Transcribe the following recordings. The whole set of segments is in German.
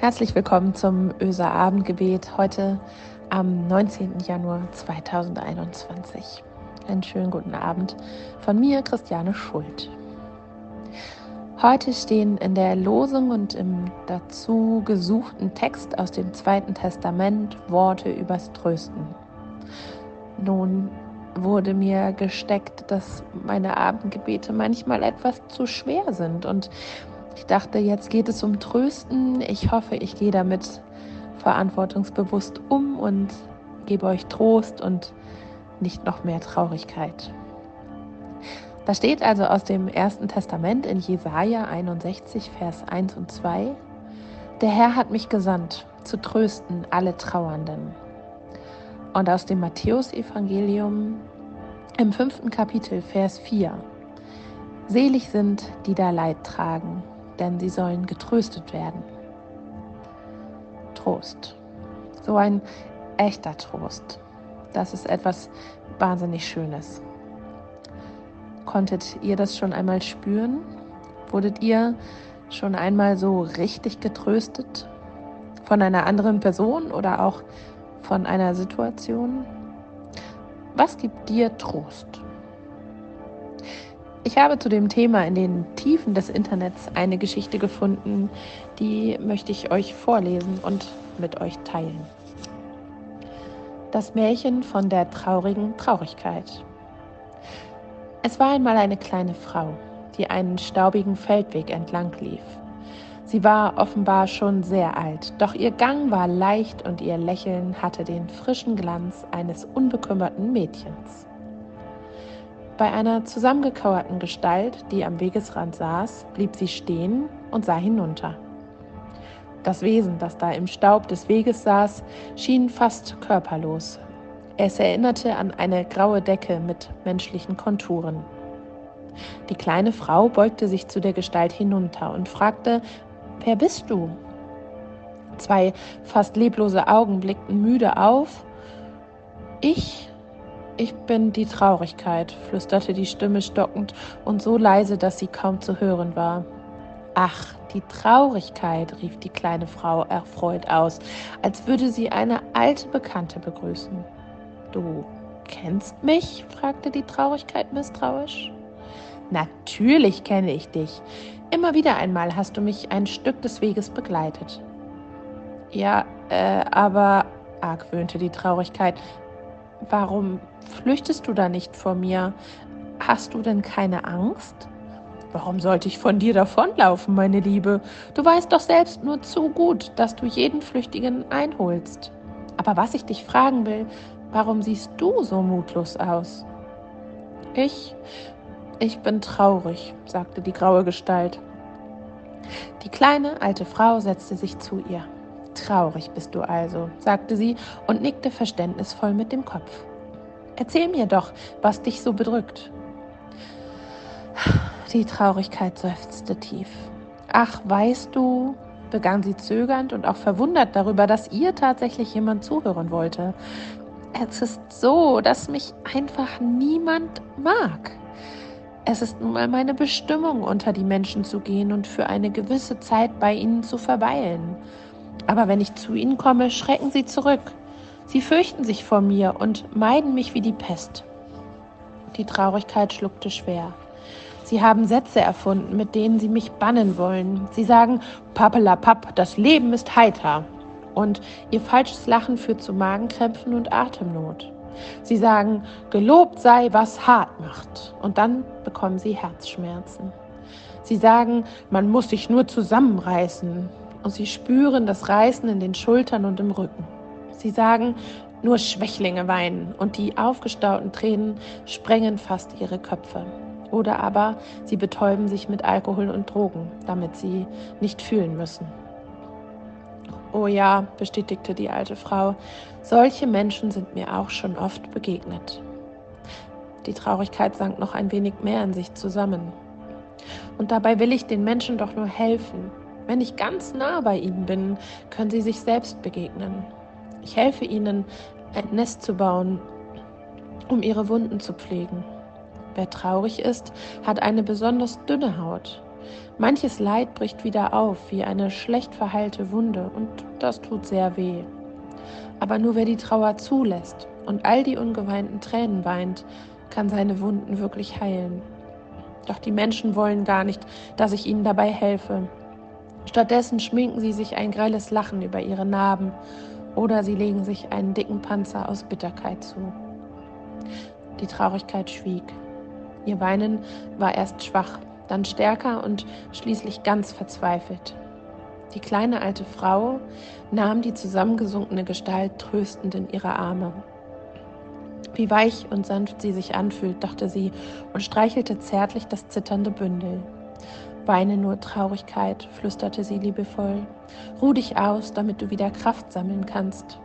Herzlich willkommen zum Öser Abendgebet heute am 19. Januar 2021. Einen schönen guten Abend von mir, Christiane Schuld. Heute stehen in der Losung und im dazu gesuchten Text aus dem Zweiten Testament Worte übers Trösten. Nun wurde mir gesteckt, dass meine Abendgebete manchmal etwas zu schwer sind und ich dachte, jetzt geht es um Trösten. Ich hoffe, ich gehe damit verantwortungsbewusst um und gebe euch Trost und nicht noch mehr Traurigkeit. Da steht also aus dem Ersten Testament in Jesaja 61, Vers 1 und 2: Der Herr hat mich gesandt, zu trösten alle Trauernden. Und aus dem Matthäusevangelium im fünften Kapitel, Vers 4: Selig sind, die da Leid tragen, denn sie sollen getröstet werden. Trost. So ein echter Trost. Das ist etwas wahnsinnig Schönes. Konntet ihr das schon einmal spüren? Wurdet ihr schon einmal so richtig getröstet? Von einer anderen Person oder auch von einer Situation? Was gibt dir Trost? Ich habe zu dem Thema in den Tiefen des Internets eine Geschichte gefunden, die möchte ich euch vorlesen und mit euch teilen. Das Märchen von der traurigen Traurigkeit. Es war einmal eine kleine Frau, die einen staubigen Feldweg entlang lief. Sie war offenbar schon sehr alt, doch ihr Gang war leicht und ihr Lächeln hatte den frischen Glanz eines unbekümmerten Mädchens. Bei einer zusammengekauerten Gestalt, die am Wegesrand saß, blieb sie stehen und sah hinunter. Das Wesen, das da im Staub des Weges saß, schien fast körperlos. Es erinnerte an eine graue Decke mit menschlichen Konturen. Die kleine Frau beugte sich zu der Gestalt hinunter und fragte, Wer bist du? Zwei fast leblose Augen blickten müde auf. Ich, ich bin die Traurigkeit, flüsterte die Stimme stockend und so leise, dass sie kaum zu hören war. Ach, die Traurigkeit, rief die kleine Frau erfreut aus, als würde sie eine alte Bekannte begrüßen. Du kennst mich? fragte die Traurigkeit misstrauisch. Natürlich kenne ich dich. Immer wieder einmal hast du mich ein Stück des Weges begleitet. Ja, äh, aber, argwöhnte die Traurigkeit, warum flüchtest du da nicht vor mir? Hast du denn keine Angst? Warum sollte ich von dir davonlaufen, meine Liebe? Du weißt doch selbst nur zu gut, dass du jeden Flüchtigen einholst. Aber was ich dich fragen will, warum siehst du so mutlos aus? Ich, ich bin traurig, sagte die graue Gestalt. Die kleine alte Frau setzte sich zu ihr. Traurig bist du also, sagte sie und nickte verständnisvoll mit dem Kopf. Erzähl mir doch, was dich so bedrückt. Die Traurigkeit seufzte tief. Ach, weißt du, begann sie zögernd und auch verwundert darüber, dass ihr tatsächlich jemand zuhören wollte. Es ist so, dass mich einfach niemand mag. Es ist nun mal meine Bestimmung, unter die Menschen zu gehen und für eine gewisse Zeit bei ihnen zu verweilen. Aber wenn ich zu ihnen komme, schrecken sie zurück. Sie fürchten sich vor mir und meiden mich wie die Pest. Die Traurigkeit schluckte schwer. Sie haben Sätze erfunden, mit denen sie mich bannen wollen. Sie sagen, Pappelapapp, das Leben ist heiter. Und ihr falsches Lachen führt zu Magenkrämpfen und Atemnot. Sie sagen, gelobt sei, was hart macht. Und dann bekommen sie Herzschmerzen. Sie sagen, man muss sich nur zusammenreißen. Und sie spüren das Reißen in den Schultern und im Rücken. Sie sagen, nur Schwächlinge weinen und die aufgestauten Tränen sprengen fast ihre Köpfe. Oder aber sie betäuben sich mit Alkohol und Drogen, damit sie nicht fühlen müssen. Oh ja, bestätigte die alte Frau, solche Menschen sind mir auch schon oft begegnet. Die Traurigkeit sank noch ein wenig mehr in sich zusammen. Und dabei will ich den Menschen doch nur helfen. Wenn ich ganz nah bei ihnen bin, können sie sich selbst begegnen. Ich helfe ihnen, ein Nest zu bauen, um ihre Wunden zu pflegen. Wer traurig ist, hat eine besonders dünne Haut. manches Leid bricht wieder auf wie eine schlecht verheilte Wunde und das tut sehr weh. Aber nur wer die Trauer zulässt und all die ungeweinten Tränen weint, kann seine Wunden wirklich heilen. Doch die Menschen wollen gar nicht, dass ich ihnen dabei helfe. Stattdessen schminken sie sich ein grelles Lachen über ihre Narben oder sie legen sich einen dicken Panzer aus Bitterkeit zu. Die Traurigkeit schwieg. Ihr Weinen war erst schwach, dann stärker und schließlich ganz verzweifelt. Die kleine alte Frau nahm die zusammengesunkene Gestalt tröstend in ihre Arme. Wie weich und sanft sie sich anfühlt, dachte sie und streichelte zärtlich das zitternde Bündel. Weine nur Traurigkeit, flüsterte sie liebevoll. Ruh dich aus, damit du wieder Kraft sammeln kannst.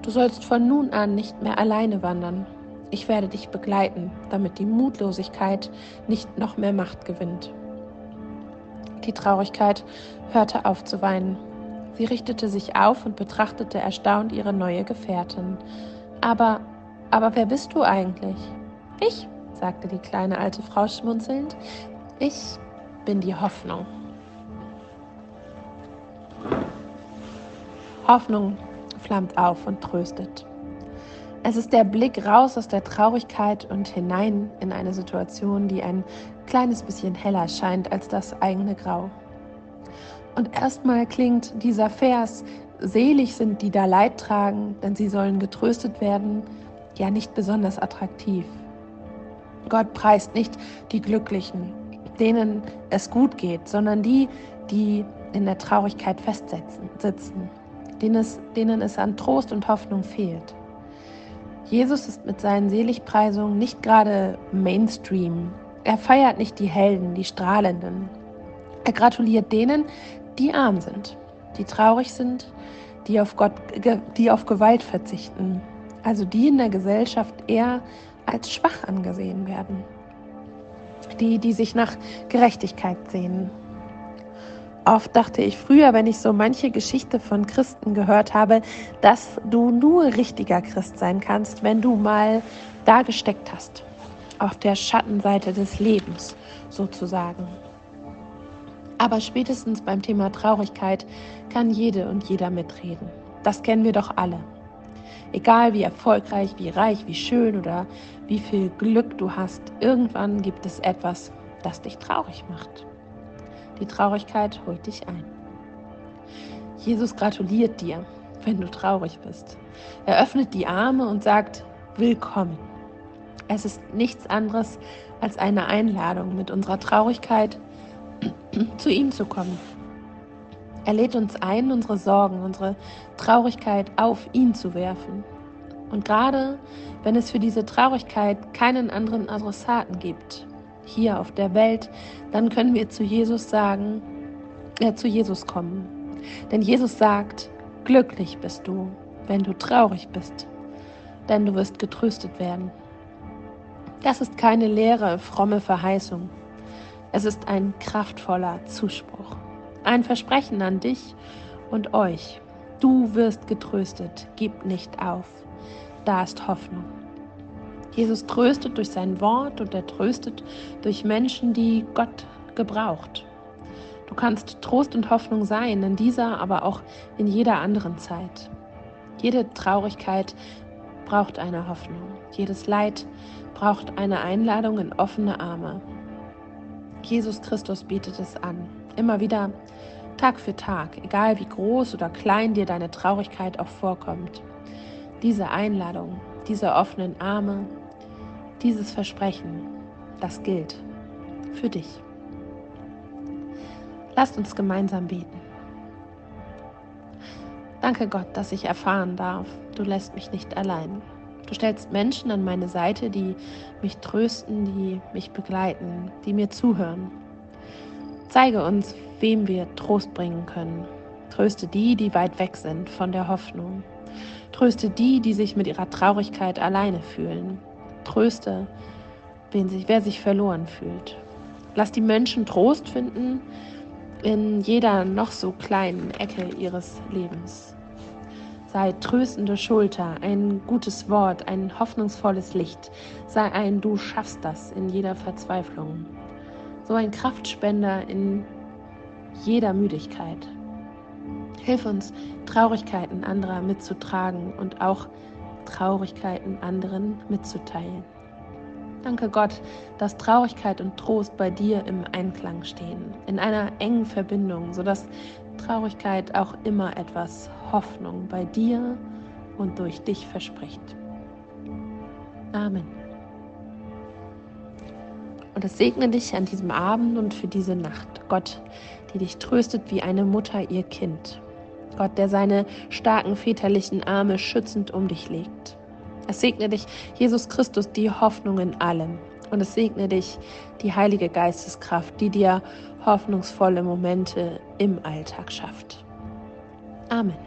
Du sollst von nun an nicht mehr alleine wandern. Ich werde dich begleiten, damit die Mutlosigkeit nicht noch mehr Macht gewinnt. Die Traurigkeit hörte auf zu weinen. Sie richtete sich auf und betrachtete erstaunt ihre neue Gefährtin. Aber, aber wer bist du eigentlich? Ich, sagte die kleine alte Frau schmunzelnd. Ich bin die Hoffnung. Hoffnung flammt auf und tröstet. Es ist der Blick raus aus der Traurigkeit und hinein in eine Situation, die ein kleines bisschen heller scheint als das eigene Grau. Und erstmal klingt dieser Vers, selig sind die da Leid tragen, denn sie sollen getröstet werden, ja nicht besonders attraktiv. Gott preist nicht die Glücklichen, denen es gut geht, sondern die, die in der Traurigkeit festsitzen, sitzen, denen es, denen es an Trost und Hoffnung fehlt. Jesus ist mit seinen Seligpreisungen nicht gerade Mainstream. Er feiert nicht die Helden, die Strahlenden. Er gratuliert denen, die arm sind, die traurig sind, die auf, Gott, die auf Gewalt verzichten, also die in der Gesellschaft eher als schwach angesehen werden die, die sich nach Gerechtigkeit sehnen. Oft dachte ich früher, wenn ich so manche Geschichte von Christen gehört habe, dass du nur richtiger Christ sein kannst, wenn du mal da gesteckt hast, auf der Schattenseite des Lebens sozusagen. Aber spätestens beim Thema Traurigkeit kann jede und jeder mitreden. Das kennen wir doch alle. Egal wie erfolgreich, wie reich, wie schön oder wie viel Glück du hast, irgendwann gibt es etwas, das dich traurig macht. Die Traurigkeit holt dich ein. Jesus gratuliert dir, wenn du traurig bist. Er öffnet die Arme und sagt, willkommen. Es ist nichts anderes als eine Einladung, mit unserer Traurigkeit zu ihm zu kommen. Er lädt uns ein, unsere Sorgen, unsere Traurigkeit auf ihn zu werfen. Und gerade wenn es für diese Traurigkeit keinen anderen Adressaten gibt, hier auf der Welt, dann können wir zu Jesus sagen, äh, zu Jesus kommen. Denn Jesus sagt, glücklich bist du, wenn du traurig bist, denn du wirst getröstet werden. Das ist keine leere, fromme Verheißung. Es ist ein kraftvoller Zuspruch. Ein Versprechen an dich und euch. Du wirst getröstet, gib nicht auf. Da ist Hoffnung. Jesus tröstet durch sein Wort und er tröstet durch Menschen, die Gott gebraucht. Du kannst Trost und Hoffnung sein in dieser, aber auch in jeder anderen Zeit. Jede Traurigkeit braucht eine Hoffnung. Jedes Leid braucht eine Einladung in offene Arme. Jesus Christus bietet es an. Immer wieder, Tag für Tag, egal wie groß oder klein dir deine Traurigkeit auch vorkommt. Diese Einladung, diese offenen Arme, dieses Versprechen, das gilt für dich. Lasst uns gemeinsam beten. Danke Gott, dass ich erfahren darf, du lässt mich nicht allein. Du stellst Menschen an meine Seite, die mich trösten, die mich begleiten, die mir zuhören. Zeige uns, wem wir Trost bringen können. Tröste die, die weit weg sind von der Hoffnung. Tröste die, die sich mit ihrer Traurigkeit alleine fühlen. Tröste, wen sich, wer sich verloren fühlt. Lass die Menschen Trost finden in jeder noch so kleinen Ecke ihres Lebens. Sei tröstende Schulter, ein gutes Wort, ein hoffnungsvolles Licht. Sei ein Du schaffst das in jeder Verzweiflung. so ein Kraftspender in jeder Müdigkeit. Hilf uns, Traurigkeiten anderer mitzutragen und auch Traurigkeiten anderen mitzuteilen. Danke Gott, dass Traurigkeit und Trost bei dir im Einklang stehen, in einer engen Verbindung, sodass Traurigkeit auch immer etwas Hoffnung bei dir und durch dich verspricht. Amen. Und es segne dich an diesem Abend und für diese Nacht. Gott, die dich tröstet wie eine Mutter ihr Kind. Gott, der seine starken väterlichen Arme schützend um dich legt. Es segne dich, Jesus Christus, die Hoffnung in allem. Und es segne dich, die Heilige Geisteskraft, die dir hoffnungsvolle Momente im Alltag schafft. Amen.